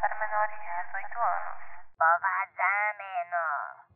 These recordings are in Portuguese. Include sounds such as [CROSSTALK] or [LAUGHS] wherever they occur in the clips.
para menores de 18 anos. Pode vazar, menor.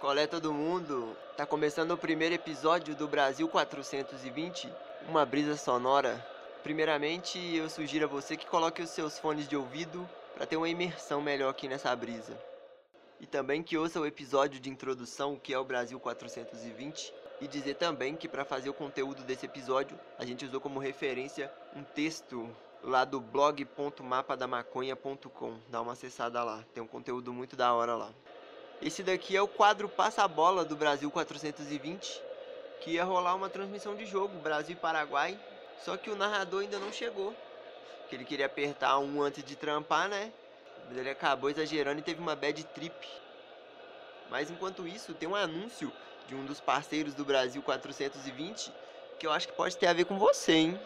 Colé todo mundo, tá começando o primeiro episódio do Brasil 420, uma brisa sonora. Primeiramente, eu sugiro a você que coloque os seus fones de ouvido para ter uma imersão melhor aqui nessa brisa. E também que ouça o episódio de introdução, que é o Brasil 420, e dizer também que para fazer o conteúdo desse episódio, a gente usou como referência um texto lá do blog.mapadamaconha.com. Dá uma acessada lá, tem um conteúdo muito da hora lá. Esse daqui é o quadro Passa a Bola do Brasil 420, que ia rolar uma transmissão de jogo Brasil e Paraguai, só que o narrador ainda não chegou. Que ele queria apertar um antes de trampar, né? Mas ele acabou exagerando e teve uma bad trip. Mas enquanto isso, tem um anúncio de um dos parceiros do Brasil 420 que eu acho que pode ter a ver com você, hein?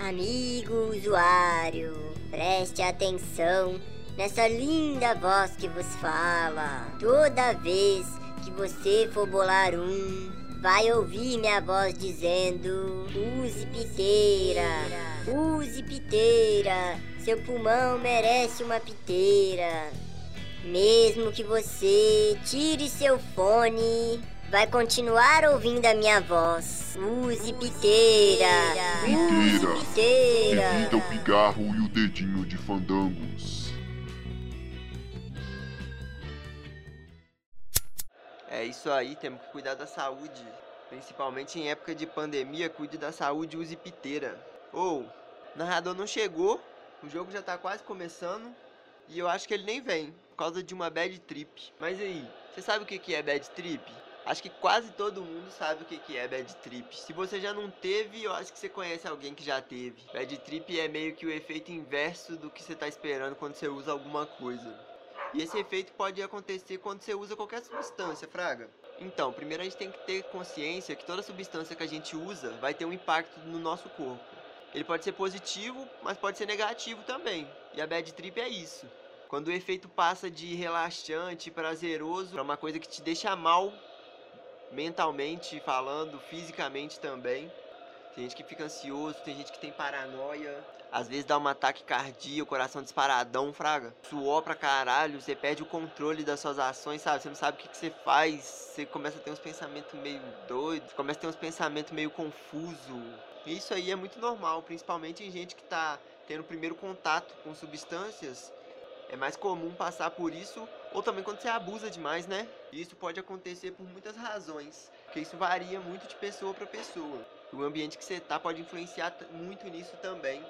Amigo usuário, preste atenção nessa linda voz que vos fala. Toda vez que você for bolar um, vai ouvir minha voz dizendo: use piteira, use piteira, seu pulmão merece uma piteira. Mesmo que você tire seu fone, vai continuar ouvindo a minha voz. Use piteira, use Piteira, piteira. evita o pigarro e o dedinho de fandangos. É isso aí, temos que cuidar da saúde. Principalmente em época de pandemia, cuide da saúde e use piteira. Ou, narrador não chegou, o jogo já tá quase começando e eu acho que ele nem vem, por causa de uma bad trip. Mas aí, você sabe o que é bad trip? Acho que quase todo mundo sabe o que é bad trip. Se você já não teve, eu acho que você conhece alguém que já teve. Bad trip é meio que o efeito inverso do que você tá esperando quando você usa alguma coisa. E esse efeito pode acontecer quando você usa qualquer substância, Fraga. Então, primeiro a gente tem que ter consciência que toda substância que a gente usa vai ter um impacto no nosso corpo. Ele pode ser positivo, mas pode ser negativo também. E a bad trip é isso. Quando o efeito passa de relaxante, prazeroso, para uma coisa que te deixa mal, mentalmente falando, fisicamente também. Tem gente que fica ansioso, tem gente que tem paranoia. Às vezes dá um ataque cardíaco, coração disparadão, fraga. Suor pra caralho, você perde o controle das suas ações, sabe? Você não sabe o que, que você faz, você começa a ter uns pensamentos meio doidos, começa a ter uns pensamentos meio confusos. E isso aí é muito normal, principalmente em gente que tá tendo primeiro contato com substâncias. É mais comum passar por isso, ou também quando você abusa demais, né? Isso pode acontecer por muitas razões, porque isso varia muito de pessoa para pessoa. O ambiente que você tá pode influenciar muito nisso também.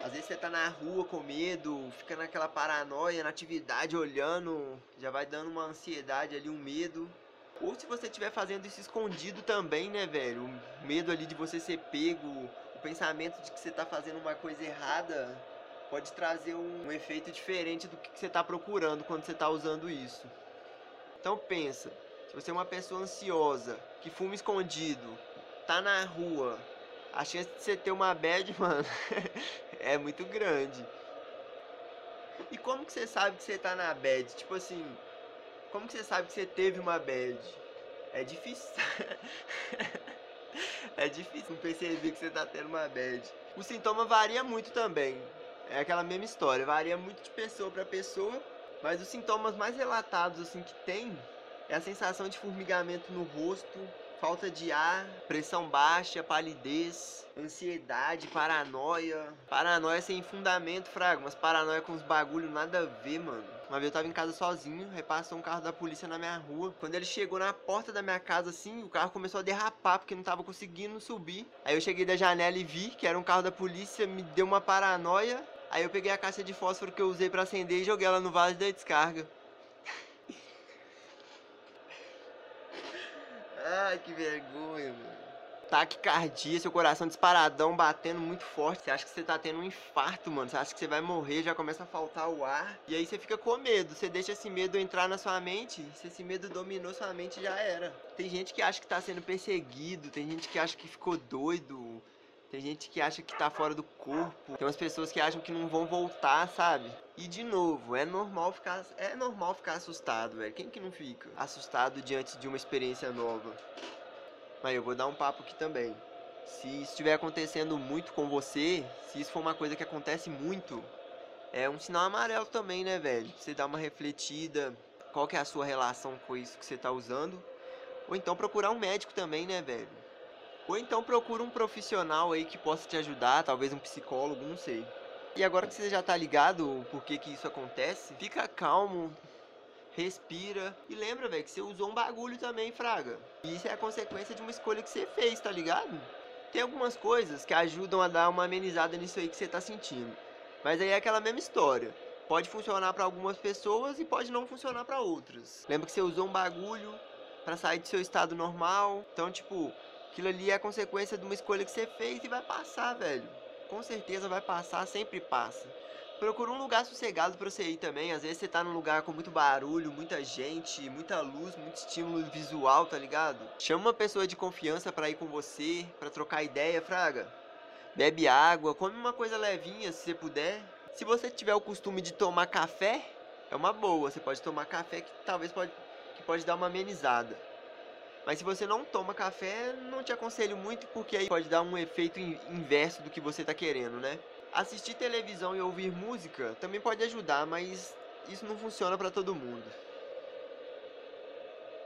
Às vezes você tá na rua com medo, fica naquela paranoia, na atividade, olhando, já vai dando uma ansiedade ali, um medo. Ou se você estiver fazendo isso escondido também, né, velho? O medo ali de você ser pego, o pensamento de que você tá fazendo uma coisa errada, pode trazer um, um efeito diferente do que que você tá procurando quando você tá usando isso. Então pensa, se você é uma pessoa ansiosa, que fuma escondido, tá na rua, a chance de você ter uma bad, [LAUGHS] mano, é muito grande. E como que você sabe que você tá na bad? Tipo assim, como que você sabe que você teve uma bad? É difícil. [LAUGHS] é difícil perceber que você tá tendo uma bad. O sintoma varia muito também. É aquela mesma história, varia muito de pessoa para pessoa, mas os sintomas mais relatados assim que tem é a sensação de formigamento no rosto, falta de ar, pressão baixa, palidez, ansiedade, paranoia. Paranoia sem fundamento, fraga, mas paranoia com uns bagulho nada a ver, mano. Uma vez eu tava em casa sozinho, aí passou um carro da polícia na minha rua. Quando ele chegou na porta da minha casa assim, o carro começou a derrapar porque não tava conseguindo subir. Aí eu cheguei da janela e vi que era um carro da polícia, me deu uma paranoia. Aí eu peguei a caixa de fósforo que eu usei pra acender e joguei ela no vaso da descarga. Ai, que vergonha, mano. taquicardia, seu coração disparadão, batendo muito forte. Você acha que você tá tendo um infarto, mano. Você acha que você vai morrer, já começa a faltar o ar. E aí você fica com medo. Você deixa esse medo entrar na sua mente. Se esse medo dominou sua mente, já era. Tem gente que acha que tá sendo perseguido. Tem gente que acha que ficou doido. Tem gente que acha que tá fora do corpo. Tem umas pessoas que acham que não vão voltar, sabe? E de novo, é normal ficar, é normal ficar assustado, velho. Quem que não fica assustado diante de uma experiência nova? Mas eu vou dar um papo aqui também. Se estiver acontecendo muito com você, se isso for uma coisa que acontece muito, é um sinal amarelo também, né, velho? Você dá uma refletida, qual que é a sua relação com isso que você tá usando? Ou então procurar um médico também, né, velho? Ou então procura um profissional aí que possa te ajudar, talvez um psicólogo, não sei. E agora que você já tá ligado por que que isso acontece, fica calmo, respira e lembra, velho, que você usou um bagulho também, fraga. E isso é a consequência de uma escolha que você fez, tá ligado? Tem algumas coisas que ajudam a dar uma amenizada nisso aí que você tá sentindo. Mas aí é aquela mesma história. Pode funcionar para algumas pessoas e pode não funcionar para outras. Lembra que você usou um bagulho para sair do seu estado normal. Então, tipo, Aquilo ali é consequência de uma escolha que você fez e vai passar, velho. Com certeza vai passar, sempre passa. Procura um lugar sossegado pra você ir também. Às vezes você tá num lugar com muito barulho, muita gente, muita luz, muito estímulo visual, tá ligado? Chama uma pessoa de confiança pra ir com você, pra trocar ideia, fraga. Bebe água, come uma coisa levinha se você puder. Se você tiver o costume de tomar café, é uma boa. Você pode tomar café que talvez pode, que pode dar uma amenizada. Mas se você não toma café, não te aconselho muito porque aí pode dar um efeito inverso do que você está querendo, né? Assistir televisão e ouvir música também pode ajudar, mas isso não funciona para todo mundo.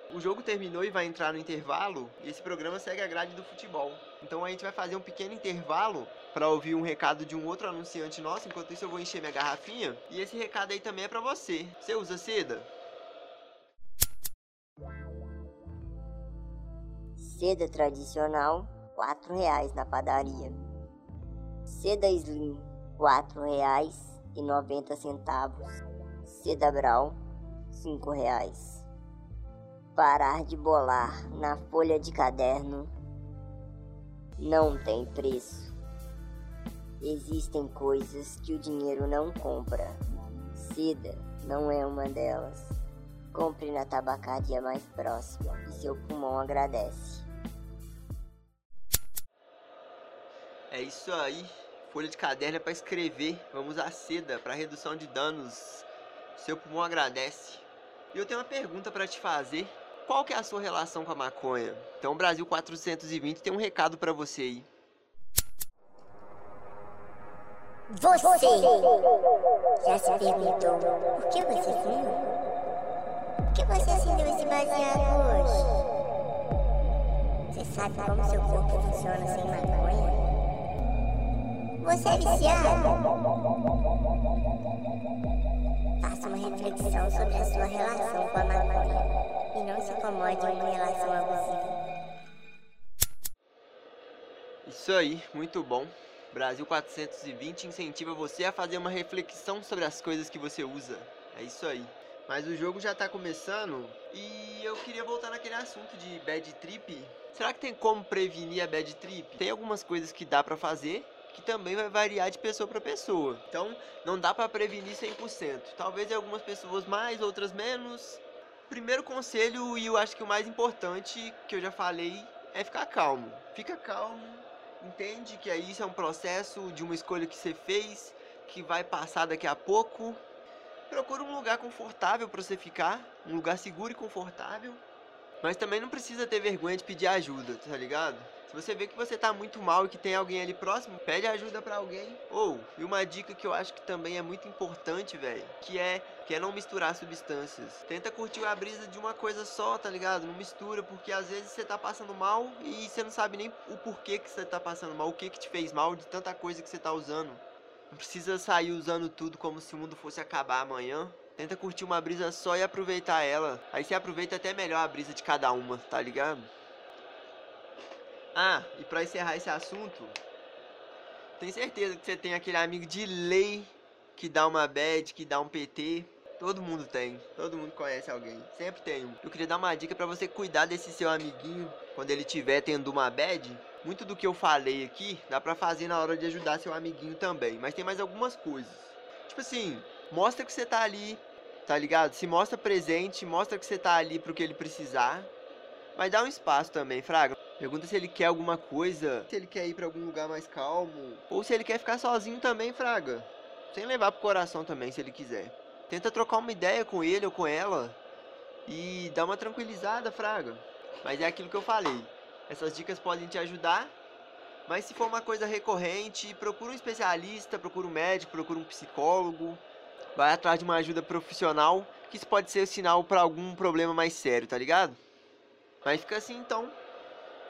O jogo terminou e vai entrar no intervalo, e esse programa segue a grade do futebol. Então a gente vai fazer um pequeno intervalo para ouvir um recado de um outro anunciante nosso, enquanto isso eu vou encher minha garrafinha. E esse recado aí também é para você. Você usa seda? Seda tradicional, R$ reais na padaria. Seda Slim, R$ reais e 90 centavos. Seda Brau, R$ reais. Parar de bolar na folha de caderno não tem preço. Existem coisas que o dinheiro não compra. Seda não é uma delas. Compre na tabacaria mais próxima e seu pulmão agradece. É isso aí. Folha de caderno é para escrever. Vamos usar seda para redução de danos. Seu pulmão agradece. E eu tenho uma pergunta para te fazer. Qual que é a sua relação com a maconha? Então, Brasil 420 tem um recado para você aí. Você já se perguntou por que você fuma? Por que você acendeu esse baseado hoje? Você sabe como seu corpo funciona sem maconha? Você é viciado? Faça uma reflexão sobre a sua relação com a maconha e não se acomode em uma relação abusiva. Isso aí, muito bom. Brasil 420 incentiva você a fazer uma reflexão sobre as coisas que você usa. É isso aí. Mas o jogo já tá começando e eu queria voltar naquele assunto de bad trip. Será que tem como prevenir a bad trip? Tem algumas coisas que dá para fazer que também vai variar de pessoa para pessoa. Então, não dá para prevenir 100%. Talvez algumas pessoas mais, outras menos. Primeiro conselho e eu acho que o mais importante que eu já falei é ficar calmo. Fica calmo, entende que isso é um processo de uma escolha que você fez, que vai passar daqui a pouco. Procura um lugar confortável para você ficar, um lugar seguro e confortável. Mas também não precisa ter vergonha de pedir ajuda, tá ligado? Se você vê que você tá muito mal e que tem alguém ali próximo, pede ajuda para alguém. Ou, e uma dica que eu acho que também é muito importante, velho, que é que é não misturar substâncias. Tenta curtir a brisa de uma coisa só, tá ligado? Não mistura, porque às vezes você tá passando mal e você não sabe nem o porquê que você tá passando mal, o que que te fez mal de tanta coisa que você tá usando. Não precisa sair usando tudo como se o mundo fosse acabar amanhã. Tenta curtir uma brisa só e aproveitar ela. Aí você aproveita até melhor a brisa de cada uma, tá ligado? Ah, e para encerrar esse assunto, tenho certeza que você tem aquele amigo de lei que dá uma bad, que dá um PT. Todo mundo tem, todo mundo conhece alguém, sempre tem um. Eu queria dar uma dica para você cuidar desse seu amiguinho quando ele tiver tendo uma bad. muito do que eu falei aqui dá pra fazer na hora de ajudar seu amiguinho também. Mas tem mais algumas coisas. Tipo assim, mostra que você tá ali, tá ligado? Se mostra presente, mostra que você tá ali pro que ele precisar. Mas dá um espaço também, Fraga. Pergunta se ele quer alguma coisa, se ele quer ir pra algum lugar mais calmo. Ou se ele quer ficar sozinho também, Fraga. Sem levar pro coração também, se ele quiser. Tenta trocar uma ideia com ele ou com ela. E dá uma tranquilizada, Fraga. Mas é aquilo que eu falei. Essas dicas podem te ajudar. Mas se for uma coisa recorrente, procura um especialista, procura um médico, procura um psicólogo. Vai atrás de uma ajuda profissional, que isso pode ser sinal para algum problema mais sério, tá ligado? Mas fica assim então.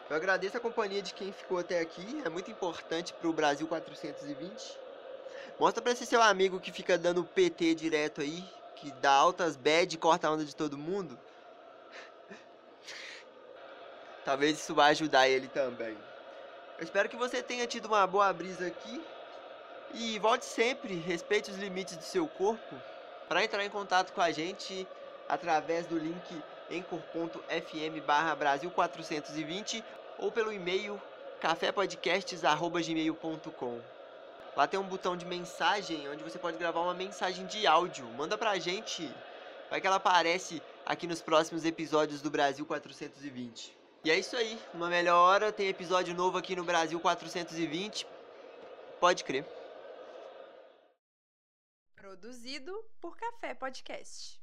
Eu agradeço a companhia de quem ficou até aqui. É muito importante pro Brasil 420. Mostra pra esse seu amigo que fica dando PT direto aí, que dá altas bad e corta a onda de todo mundo. [LAUGHS] Talvez isso vai ajudar ele também. Eu espero que você tenha tido uma boa brisa aqui. E volte sempre, respeite os limites do seu corpo. Para entrar em contato com a gente através do link encor.fm barra Brasil 420 ou pelo e-mail cafépodcasts.gmail.com Lá tem um botão de mensagem onde você pode gravar uma mensagem de áudio. Manda pra gente. Vai que ela aparece aqui nos próximos episódios do Brasil 420. E é isso aí. Uma melhor hora tem episódio novo aqui no Brasil 420. Pode crer. Produzido por Café Podcast.